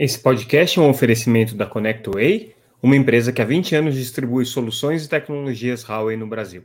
Esse podcast é um oferecimento da ConnectWay, uma empresa que há 20 anos distribui soluções e tecnologias Huawei no Brasil.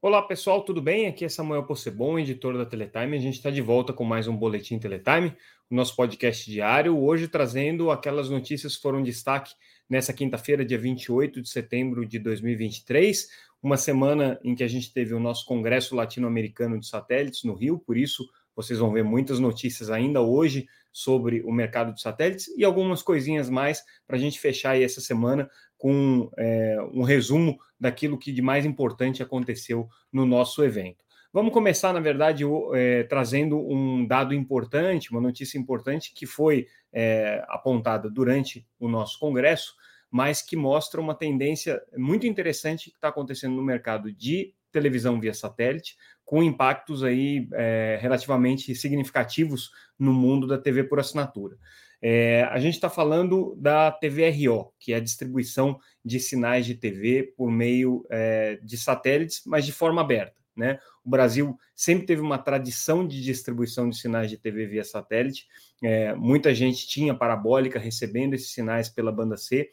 Olá pessoal, tudo bem? Aqui é Samuel Possebon, editor da Teletime. A gente está de volta com mais um Boletim Teletime, o nosso podcast diário, hoje trazendo aquelas notícias que foram destaque nessa quinta-feira, dia 28 de setembro de 2023, uma semana em que a gente teve o nosso Congresso Latino-Americano de Satélites no Rio, por isso vocês vão ver muitas notícias ainda hoje sobre o mercado de satélites e algumas coisinhas mais para a gente fechar essa semana com é, um resumo daquilo que de mais importante aconteceu no nosso evento. Vamos começar, na verdade, é, trazendo um dado importante, uma notícia importante que foi é, apontada durante o nosso congresso, mas que mostra uma tendência muito interessante que está acontecendo no mercado de televisão via satélite, com impactos aí é, relativamente significativos no mundo da TV por assinatura. É, a gente está falando da TVRO, que é a distribuição de sinais de TV por meio é, de satélites, mas de forma aberta. Né? O Brasil sempre teve uma tradição de distribuição de sinais de TV via satélite. É, muita gente tinha parabólica recebendo esses sinais pela banda C.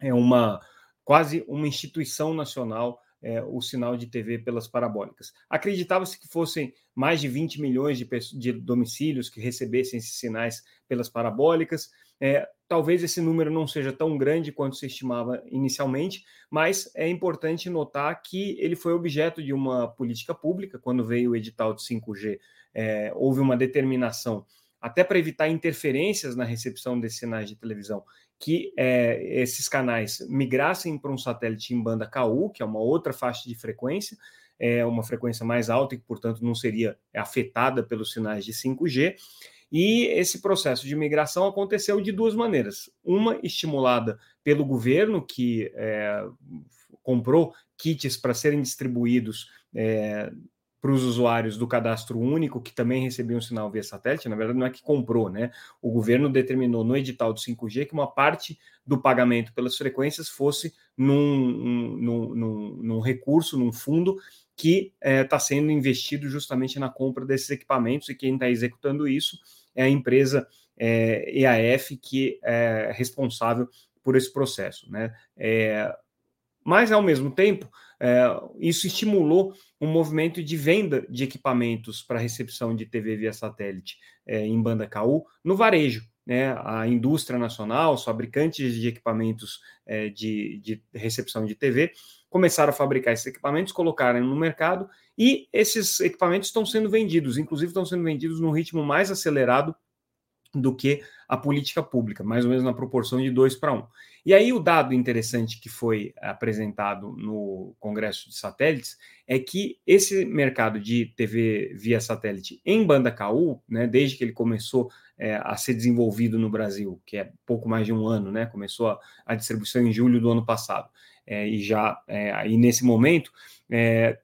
É uma quase uma instituição nacional é, o sinal de TV pelas parabólicas. Acreditava-se que fossem mais de 20 milhões de, de, domicílios que recebessem esses sinais pelas parabólicas. É, talvez esse número não seja tão grande quanto se estimava inicialmente, mas é importante notar que ele foi objeto de uma política pública. Quando veio o edital de 5G, é, houve uma determinação até para evitar interferências na recepção desses sinais de televisão, que é, esses canais migrassem para um satélite em banda KU, que é uma outra faixa de frequência, é uma frequência mais alta e que, portanto, não seria afetada pelos sinais de 5G. E esse processo de migração aconteceu de duas maneiras. Uma estimulada pelo governo, que é, comprou kits para serem distribuídos é, para os usuários do cadastro único, que também recebiam sinal via satélite, na verdade não é que comprou, né? O governo determinou no edital do 5G que uma parte do pagamento pelas frequências fosse num, num, num, num recurso, num fundo que está é, sendo investido justamente na compra desses equipamentos e quem está executando isso é a empresa é, EAF, que é responsável por esse processo, né? É, mas, ao mesmo tempo, é, isso estimulou um movimento de venda de equipamentos para recepção de TV via satélite é, em banda KU no varejo. Né, a indústria nacional, os fabricantes de equipamentos é, de, de, recepção de TV, começaram a fabricar esses equipamentos, colocaram no mercado e esses equipamentos estão sendo vendidos, inclusive estão sendo vendidos num ritmo mais acelerado do que a política pública, mais ou menos na proporção de 2 para 1. Um. E aí o dado interessante que foi apresentado no Congresso de Satélites é que esse mercado de TV via satélite em banda KU, né, desde que ele começou é, a ser desenvolvido no Brasil, que é pouco mais de um ano, né, começou a, a distribuição em julho do ano passado, é, e já é, aí nesse momento é,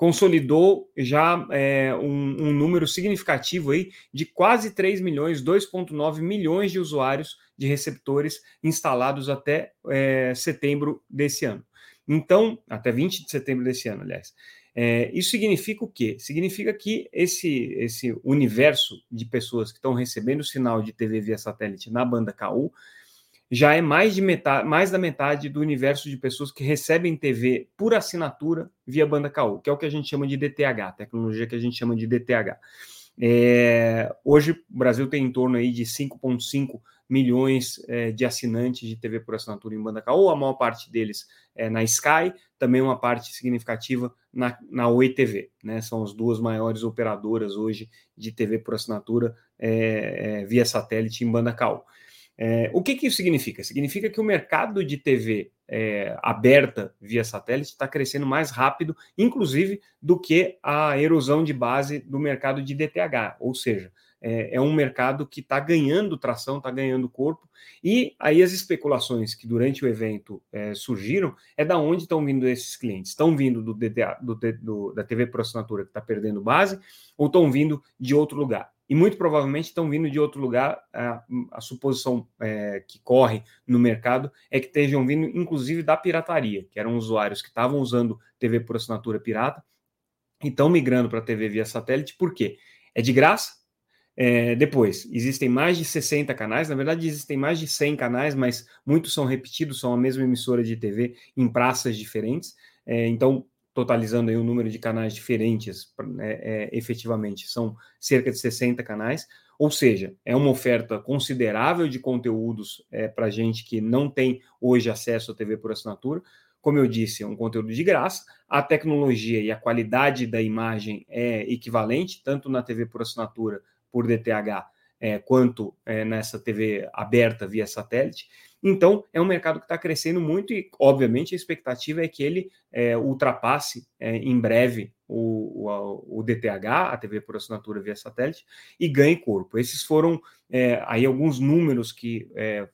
consolidou já é, um, um, número significativo aí de quase 3 milhões, 2,9 milhões de usuários de receptores instalados até é, setembro desse ano. Então, até 20 de setembro desse ano, aliás. É, isso significa o quê? Significa que esse, esse universo de pessoas que estão recebendo sinal de TV via satélite na banda KU já é mais, de metade, mais da metade do universo de pessoas que recebem TV por assinatura via banda KU, que é o que a gente chama de DTH, tecnologia que a gente chama de DTH. É, hoje o Brasil tem em torno aí de 5,5 milhões é, de assinantes de TV por assinatura em banda KU, a maior parte deles é na Sky, também uma parte significativa na, na Oi TV, né? São as duas maiores operadoras hoje de TV por assinatura é, é, via satélite em banda KU. É, o que, que isso significa? Significa que o mercado de TV é, aberta via satélite está crescendo mais rápido, inclusive, do que a erosão de base do mercado de DTH, ou seja, é, é um mercado que está ganhando tração, está ganhando corpo, e aí as especulações que durante o evento é, surgiram é da onde estão vindo esses clientes. Estão vindo do, DTA, do, do da TV por assinatura que está perdendo base, ou estão vindo de outro lugar? E muito provavelmente estão vindo de outro lugar. A, a suposição é, que corre no mercado é que estejam vindo, inclusive, da pirataria, que eram usuários que estavam usando TV por assinatura pirata e estão migrando para TV via satélite, por quê? É de graça, É, depois, existem mais de 60 canais, na verdade existem mais de 100 canais, mas muitos são repetidos, são a mesma emissora de TV em praças diferentes. É, então, totalizando aí o um número de canais diferentes, né, é, efetivamente, são cerca de 60 canais. Ou seja, é uma oferta considerável de conteúdos é, para gente que não tem hoje acesso à TV por assinatura. Como eu disse, é um conteúdo de graça. A tecnologia e a qualidade da imagem é equivalente, tanto na TV por assinatura por DTH, é, quanto é, nessa TV aberta via satélite. Então, é um mercado que está crescendo muito e, obviamente, a expectativa é que ele é, ultrapasse é, em breve o, o, o, DTH, a TV por assinatura via satélite, e ganhe corpo. Esses foram é, aí alguns números que é,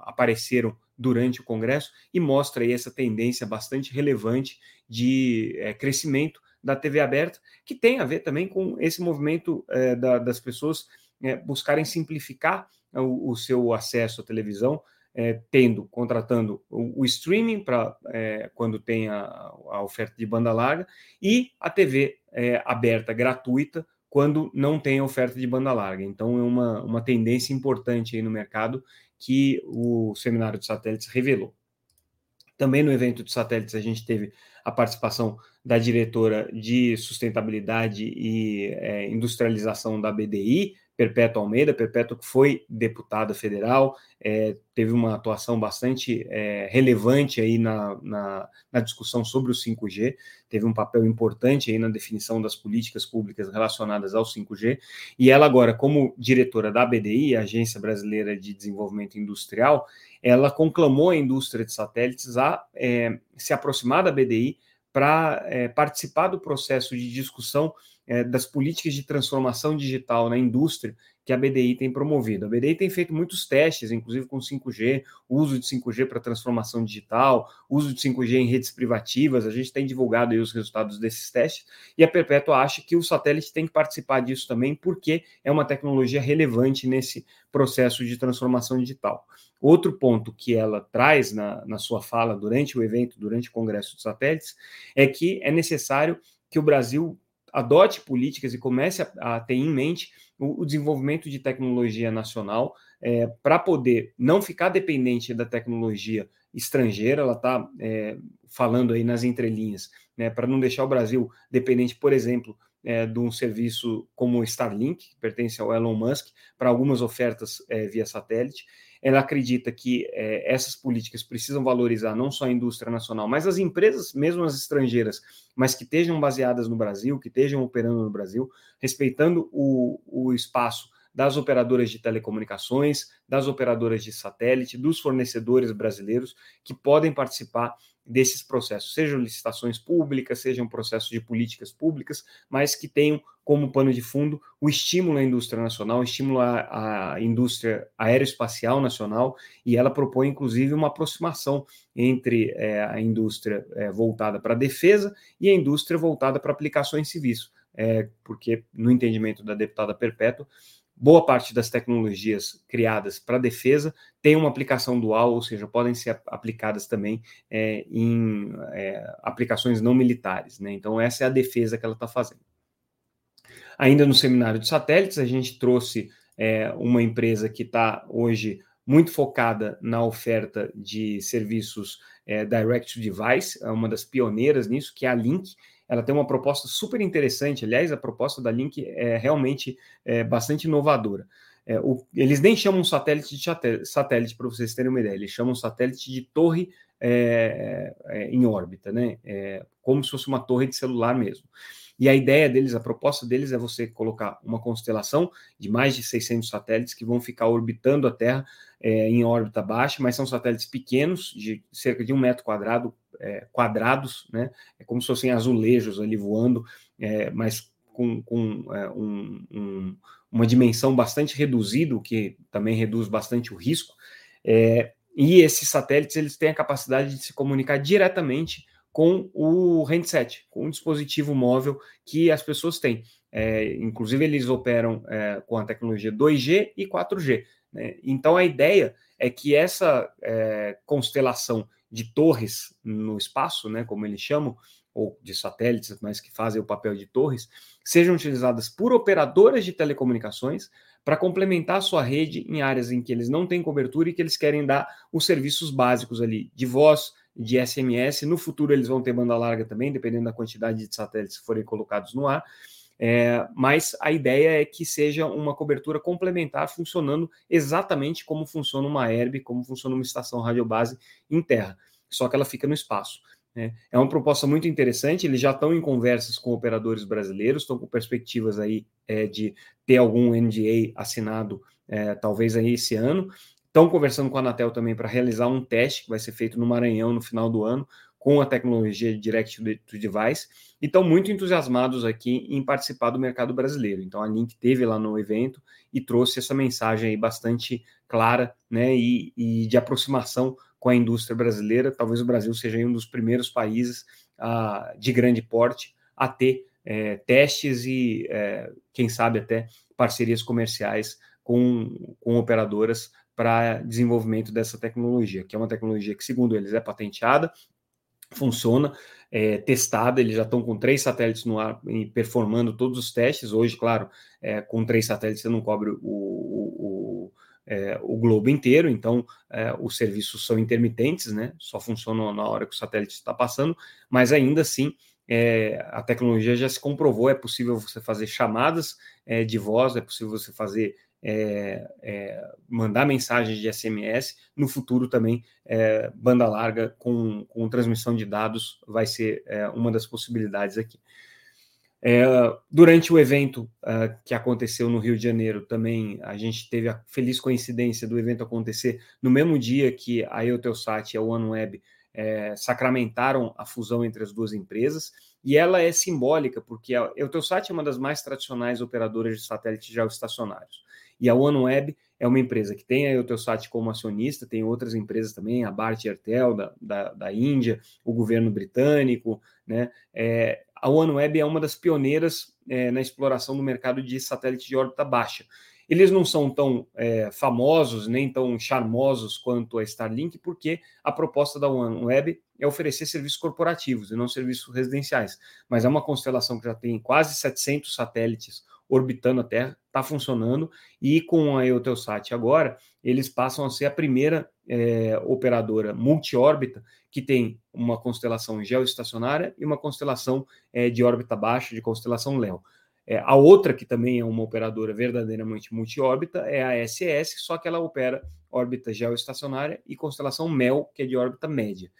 apareceram durante o Congresso e mostra aí essa tendência bastante relevante de é, crescimento da TV aberta, que tem a ver também com esse movimento é, da, das pessoas buscarem simplificar o, o, seu acesso à televisão, é, tendo, contratando o, o streaming para é, quando tem a, a, oferta de banda larga e a TV é, aberta gratuita quando não tem oferta de banda larga. Então é uma, uma tendência importante aí no mercado que o seminário de satélites revelou. Também no evento de satélites a gente teve a participação da diretora de sustentabilidade e é, industrialização da BDI, Perpétua Almeida, Perpétua que foi deputada federal, é, teve uma atuação bastante é, relevante aí na, na, na, discussão sobre o 5G, teve um papel importante aí na definição das políticas públicas relacionadas ao 5G, e ela agora, como diretora da BDI, Agência Brasileira de Desenvolvimento Industrial, ela conclamou a indústria de satélites a é, se aproximar da BDI para é, participar do processo de discussão é, das políticas de transformação digital na indústria que a BDI tem promovido. A BDI tem feito muitos testes, inclusive com 5G, uso de 5G para transformação digital, uso de 5G em redes privativas. A gente tem divulgado os resultados desses testes e a Perpétua acha que o satélite tem que participar disso também, porque é uma tecnologia relevante nesse processo de transformação digital. Outro ponto que ela traz na, na sua fala durante o evento, durante o Congresso de Satélites, é que é necessário que o Brasil adote políticas e comece a, a ter em mente o, o, desenvolvimento de tecnologia nacional é, para poder não ficar dependente da tecnologia estrangeira. Ela está é, falando aí nas entrelinhas, né, para não deixar o Brasil dependente, por exemplo, é, de um serviço como o Starlink, que pertence ao Elon Musk, para algumas ofertas é, via satélite ela acredita que é, essas políticas precisam valorizar não só a indústria nacional, mas as empresas, mesmo as estrangeiras, mas que estejam baseadas no Brasil, que estejam operando no Brasil, respeitando o, o espaço das operadoras de telecomunicações, das operadoras de satélite, dos fornecedores brasileiros que podem participar desses processos, sejam licitações públicas, sejam processos de políticas públicas, mas que tenham como pano de fundo o estímulo à indústria nacional, o estímulo à, à indústria aeroespacial nacional, e ela propõe, inclusive, uma aproximação entre é, a indústria é, voltada para a defesa e a indústria voltada para aplicações civis, é, porque, no entendimento da deputada Perpétua, boa parte das tecnologias criadas para defesa tem uma aplicação dual, ou seja, podem ser aplicadas também é, em é, aplicações não militares. Né? Então, essa é a defesa que ela está fazendo. Ainda no seminário de satélites, a gente trouxe é, uma empresa que está hoje muito focada na oferta de serviços é, direct to device, é uma das pioneiras nisso, que é a Link ela tem uma proposta super interessante. Aliás, a proposta da Link é realmente é, bastante inovadora. É, o, eles nem chamam satélite de satélite, para vocês terem uma ideia, eles chamam satélite de torre é, é, em órbita, né? É, como se fosse uma torre de celular mesmo. E a ideia deles, a proposta deles é você colocar uma constelação de mais de 600 satélites que vão ficar orbitando a Terra é, em órbita baixa, mas são satélites pequenos, de cerca de um metro quadrado, é, quadrados, né? É como se fossem azulejos ali voando, é, mas com, com é, um, um, uma dimensão bastante reduzida, o que também reduz bastante o risco. É, e esses satélites eles têm a capacidade de se comunicar diretamente com o handset, com o dispositivo móvel que as pessoas têm. É, inclusive, eles operam é, com a tecnologia 2G e 4G. Né? Então, a ideia é que essa constelação de torres no espaço, né, como eles chamam, ou de satélites, mas que fazem o papel de torres, sejam utilizadas por operadoras de telecomunicações para complementar a sua rede em áreas em que eles não têm cobertura e que eles querem dar os serviços básicos ali de voz, de SMS. No futuro eles vão ter banda larga também, dependendo da quantidade de satélites que forem colocados no ar. É, mas a ideia é que seja uma cobertura complementar, funcionando exatamente como funciona uma herb, como funciona uma estação radiobase em terra, só que ela fica no espaço. Né? É uma proposta muito interessante. Eles já estão em conversas com operadores brasileiros, estão com perspectivas aí é, de ter algum NDA assinado, é, talvez aí esse ano. Estão conversando com a Anatel também para realizar um teste que vai ser feito no Maranhão no final do ano, com a tecnologia Direct to Device e estão muito entusiasmados aqui em participar do mercado brasileiro. Então a Link teve lá no evento e trouxe essa mensagem aí bastante clara, né, e, e de aproximação com a indústria brasileira. Talvez o Brasil seja um dos primeiros países ah, de grande porte a ter é, testes e, é, quem sabe, até parcerias comerciais com, com operadoras para desenvolvimento dessa tecnologia, que é uma tecnologia que, segundo eles, é patenteada, funciona, é, testada, eles já estão com três satélites no ar e performando todos os testes. Hoje, claro, é, com três satélites você não cobre o, o, o, é, o globo inteiro, então é, os serviços são intermitentes, né? Só funcionam na hora que o satélite está passando, mas ainda assim é, a tecnologia já se comprovou, é possível você fazer chamadas é, de voz, é possível você fazer é, é, mandar mensagens de SMS. No futuro também, é, banda larga com, com, transmissão de dados vai ser é, uma das possibilidades aqui. É, durante o evento uh, que aconteceu no Rio de Janeiro, também a gente teve a feliz coincidência do evento acontecer no mesmo dia que a Eutelsat e a OneWeb é, sacramentaram a fusão entre as duas empresas, e ela é simbólica, porque a Eutelsat é uma das mais tradicionais operadoras de satélites geoestacionários. E a OneWeb é uma empresa que tem a Eutelsat como acionista, tem outras empresas também, a Bharti Airtel da, da, da Índia, o governo britânico, né? É, a OneWeb é uma das pioneiras é, na exploração do mercado de satélite de órbita baixa. Eles não são tão é, famosos nem tão charmosos quanto a Starlink, porque a proposta da OneWeb é oferecer serviços corporativos e não serviços residenciais. Mas é uma constelação que já tem quase 700 satélites orbitando a Terra, está funcionando, e com a Eutelsat agora, eles passam a ser a primeira é, operadora multi-órbita que tem uma constelação geoestacionária e uma constelação é, de órbita baixa, de constelação Léo. É, a outra, que também é uma operadora verdadeiramente multi-órbita, é a SS, só que ela opera órbita geoestacionária e constelação MEL, que é de órbita média.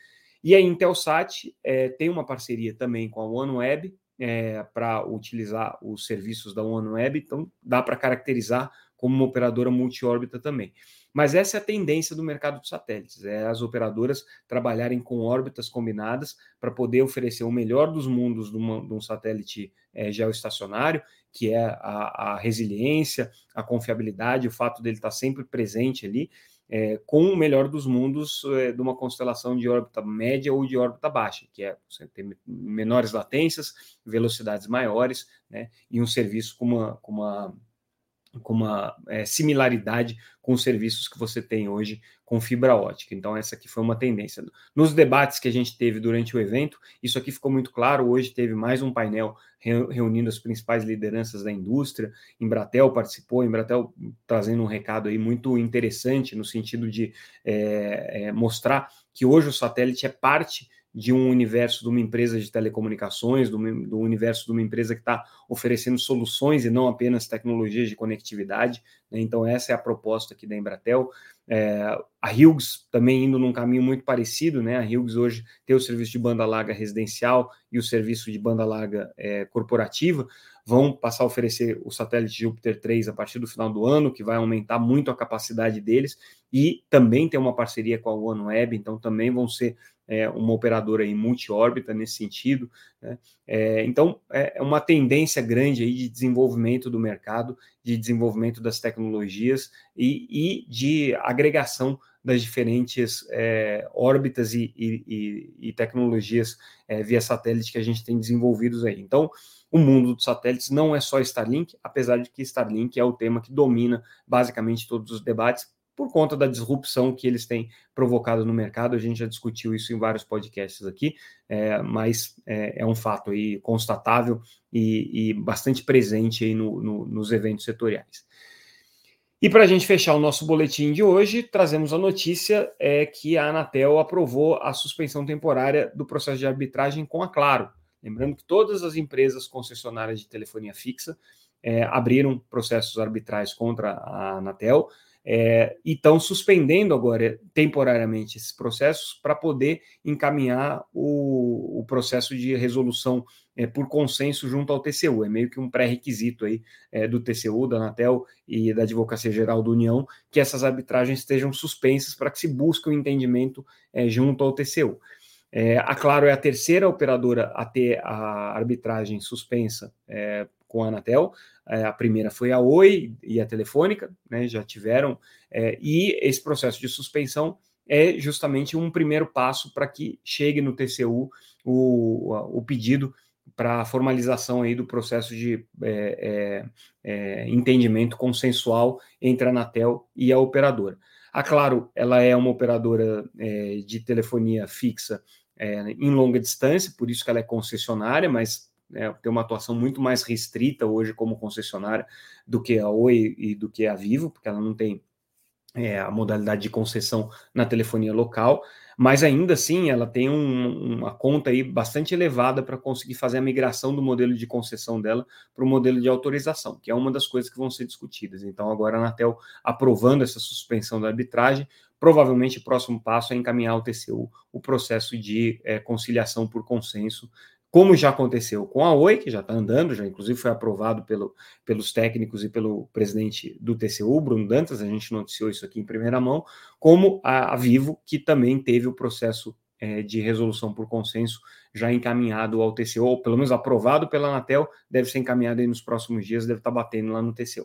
E a Intelsat é, tem uma parceria também com a OneWeb, é, para utilizar os serviços da OneWeb, então dá para caracterizar como uma operadora multi-órbita também. Mas essa é a tendência do mercado de satélites, é as operadoras trabalharem com órbitas combinadas para poder oferecer o melhor dos mundos de, uma, de um satélite é, geoestacionário, que é a, a resiliência, a confiabilidade, o fato dele estar sempre presente ali, é, com o melhor dos mundos é, de uma constelação de órbita média ou de órbita baixa, que é você ter menores latências, velocidades maiores, né, e um serviço com uma, com uma com uma é, similaridade com os serviços que você tem hoje com fibra ótica. Então, essa aqui foi uma tendência. Nos debates que a gente teve durante o evento, isso aqui ficou muito claro. Hoje teve mais um painel reunindo as principais lideranças da indústria. Embratel participou, Embratel trazendo um recado aí muito interessante no sentido de é, é, mostrar que hoje o satélite é parte de um universo de uma empresa de telecomunicações, do, do universo de uma empresa que está oferecendo soluções e não apenas tecnologias de conectividade. Né? Então, essa é a proposta aqui da Embratel. É, a Hughes também indo num caminho muito parecido, né? A Hughes hoje tem o serviço de banda larga residencial e o serviço de banda larga é, corporativa. Vão passar a oferecer o satélite Júpiter 3 a partir do final do ano, que vai aumentar muito a capacidade deles, e também tem uma parceria com a OneWeb, então também vão ser é, uma operadora em multi-órbita nesse sentido. Né? É, então, é, é uma tendência grande aí de desenvolvimento do mercado, de desenvolvimento das tecnologias e, e de agregação das diferentes é, órbitas e, e, e tecnologias é, via satélite que a gente tem desenvolvidos aí. Então, o mundo dos satélites não é só Starlink, apesar de que Starlink é o tema que domina basicamente todos os debates, por conta da disrupção que eles têm provocado no mercado. A gente já discutiu isso em vários podcasts aqui, é, mas é, é, um fato aí constatável e, e bastante presente aí no, no, nos eventos setoriais. E para a gente fechar o nosso boletim de hoje, trazemos a notícia é que a Anatel aprovou a suspensão temporária do processo de arbitragem com a Claro. Lembrando que todas as empresas concessionárias de telefonia fixa é, abriram processos arbitrais contra a Anatel é, e estão suspendendo agora temporariamente esses processos para poder encaminhar o, o, processo de resolução é, por consenso junto ao TCU. É meio que um pré-requisito aí é, do TCU, da Anatel e da Advocacia Geral da União que essas arbitragens estejam suspensas para que se busque o um entendimento é, junto ao TCU. É, a Claro é a terceira operadora a ter a arbitragem suspensa é, com a Anatel. É, a primeira foi a Oi e a Telefônica, né, já tiveram, é, e esse processo de suspensão é justamente um primeiro passo para que chegue no TCU o, o pedido para a formalização aí do processo de é, é, é, entendimento consensual entre a Anatel e a operadora. A Claro, ela é uma operadora de telefonia fixa em longa distância, por isso que ela é concessionária, mas é, tem uma atuação muito mais restrita hoje como concessionária do que a Oi e do que a Vivo, porque ela não tem é, a modalidade de concessão na telefonia local, mas ainda assim ela tem um, uma conta aí bastante elevada para conseguir fazer a migração do modelo de concessão dela para o modelo de autorização, que é uma das coisas que vão ser discutidas. Então, agora a Anatel aprovando essa suspensão da arbitragem, provavelmente o próximo passo é encaminhar ao TCU o processo de é, conciliação por consenso como já aconteceu com a Oi, que já está andando, já inclusive foi aprovado pelo, pelos técnicos e pelo presidente do TCU, Bruno Dantas, a gente noticiou isso aqui em primeira mão, como a, a Vivo, que também teve o processo é, de resolução por consenso já encaminhado ao TCU, ou pelo menos aprovado pela Anatel, deve ser encaminhado aí nos próximos dias, deve estar tá batendo lá no TCU.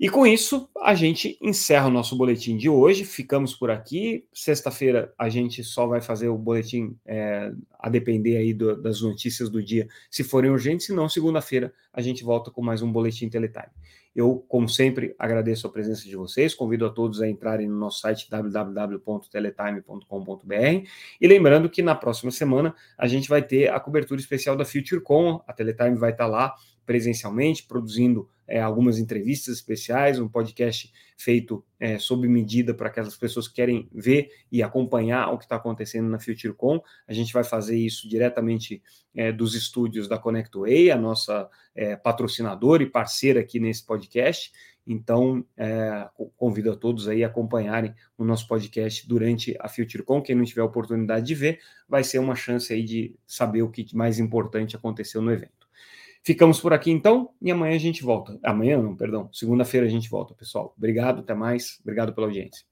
E com isso, a gente encerra o nosso boletim de hoje. Ficamos por aqui. Sexta-feira a gente só vai fazer o boletim é, a depender aí do, das notícias do dia, se forem urgentes. Se não, segunda-feira a gente volta com mais um boletim Teletime. Eu, como sempre, agradeço a presença de vocês. Convido a todos a entrarem no nosso site www.teletime.com.br. E lembrando que na próxima semana a gente vai ter a cobertura especial da FutureCon. A Teletime vai estar lá presencialmente, produzindo é, algumas entrevistas especiais, um podcast feito é, sob medida para aquelas pessoas que querem ver e acompanhar o que está acontecendo na FutureCon. A gente vai fazer isso diretamente é, dos estúdios da ConnectWay, a nossa é, patrocinadora e parceira aqui nesse podcast. Então, é, convido a todos aí a acompanharem o nosso podcast durante a FutureCon. Quem não tiver a oportunidade de ver, vai ser uma chance aí de saber o que mais importante aconteceu no evento. Ficamos por aqui então e amanhã a gente volta. Amanhã não, perdão. Segunda-feira a gente volta, pessoal. Obrigado, até mais. Obrigado pela audiência.